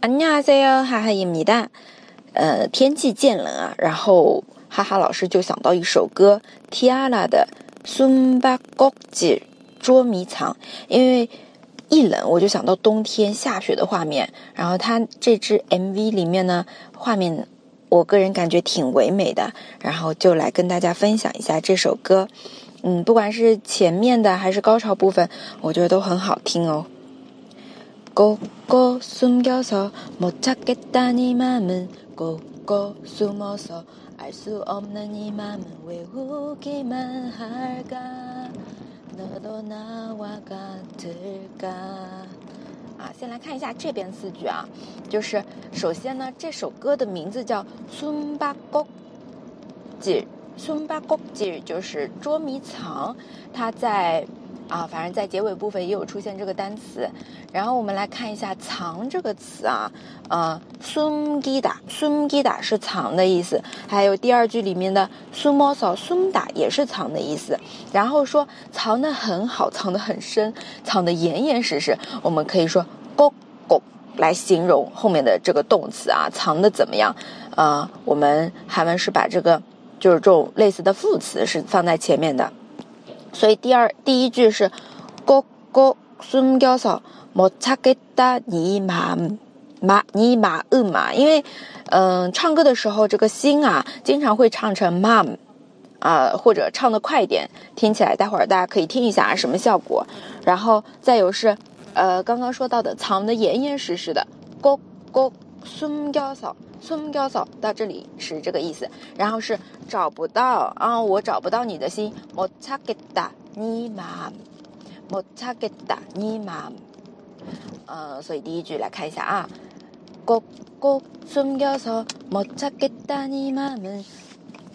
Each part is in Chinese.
안녕하세요，哈哈입니 다。 呃，天气渐冷啊，然后哈哈老师就想到一首歌，Tiara 的《숨바꼭질捉迷藏》，因为一冷我就想到冬天下雪的画面。然后他这支 MV 里面呢，画面我个人感觉挺唯美的，然后就来跟大家分享一下这首歌。嗯，不管是前面的还是高潮部分，我觉得都很好听哦。 고고숨겨서못찾겠다네맘은고고숨어서알수없는네맘은왜우기만할까너도나와같을까啊，先来看一下这边四句啊，就是首先呢，这首歌的名字叫《숨바꼭질》。孙巴国记就是捉迷藏，它在 啊，反正在结尾部分也有出现这个单词。然后我们来看一下“藏”这个词啊，呃，孙吉达，孙吉达是藏的意思。还有第二句里面的 sum osa，sum da 也是藏的意思。然后说藏的很好，藏的很深，藏的严严实实。我们可以说“ gogo ”来形容后面的这个动词啊，藏的怎么样？呃，我们韩文是把这个。就是这种类似的副词是放在前面的，所以第二第一句是고고숨겨서못찾겠다니마마니마음嘛，因为嗯唱歌的时候这个心啊经常会唱成 mom 啊或者唱的快一点，听起来待会儿大家可以听一下什么效果。然后再有是呃刚刚说到的藏的严严实实的고고 숨겨서孙教授到这里是这个意思，然后是找不到啊，我找不到你的心，我查给达你妈，我查给达你妈，嗯，所以第一句来看一下啊，哥哥孙教授我查给达你妈们，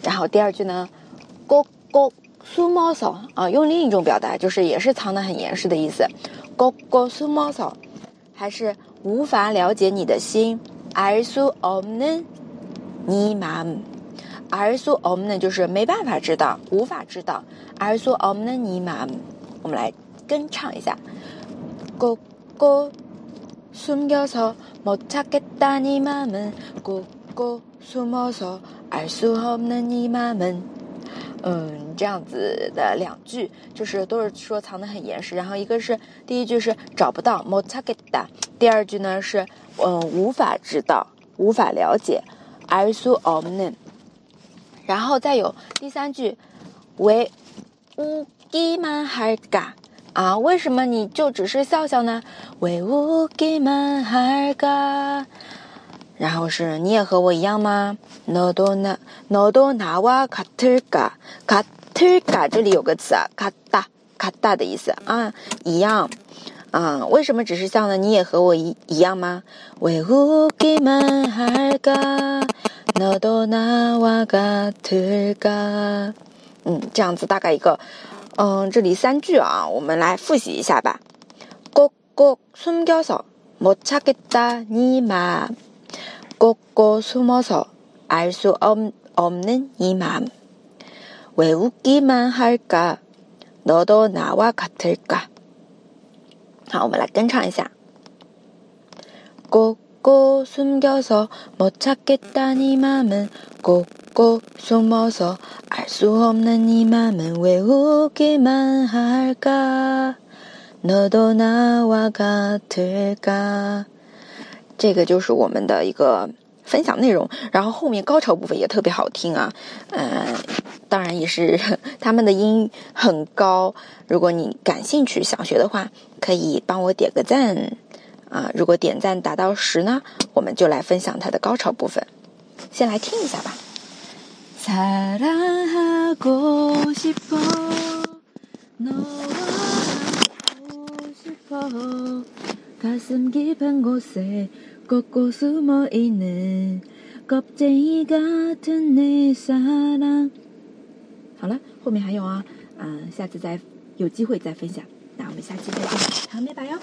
然后第二句呢，哥哥苏毛嫂啊，用另一种表达，就是也是藏得很严实的意思，哥哥苏毛嫂，还是无法了解你的心。 알수없는네 맘， 알수없는就是没办法知道，无法知道。알수없는네 맘， 我们来跟唱一下。고고숨겨서못찾겠다네맘은고고숨어서알수없는네 맘 은。 嗯，这样子的两句，就是都是说藏得很严实。然后一个是第一句是找不到莫扎克的，第二句呢是嗯无法知道、无法了解。而苏欧姆呢，然后再有第三句，为乌给曼海嘎。啊，为什么你就只是笑笑呢？为乌给曼海嘎。然后是你也和我一样吗？너도나너도나와같을 까？ 같을까这里有个词啊，같다같다的意思啊，一样。啊，为什么只是笑呢？你也和我一一样吗？왜웃기만할까너도나와같을 까？ 嗯，这样子大概一个，嗯，这里三句啊，我们来复习一下吧。꼭꼭숨겨서못찾겠다니마 꼭꼭숨어서알수없없는이맘왜웃기만할까너도나와같을 까？ 好，我们来跟唱一下。꼭꼭숨겨서못찾겠다네맘은꼭꼭숨어서알수없는네맘은왜웃기만할까너도나와같을 까？ 这个就是我们的一个分享内容。然后后面高潮部分也特别好听啊，嗯，当然也是 他们的音很高。如果你感兴趣想学的话。可以帮我点个赞啊！如果点赞达到十呢，我们就来分享它的高潮部分。先来听一下吧。好了，后面还有啊，嗯，下次再有机会再分享。那我们下期再见，好，拜拜哟。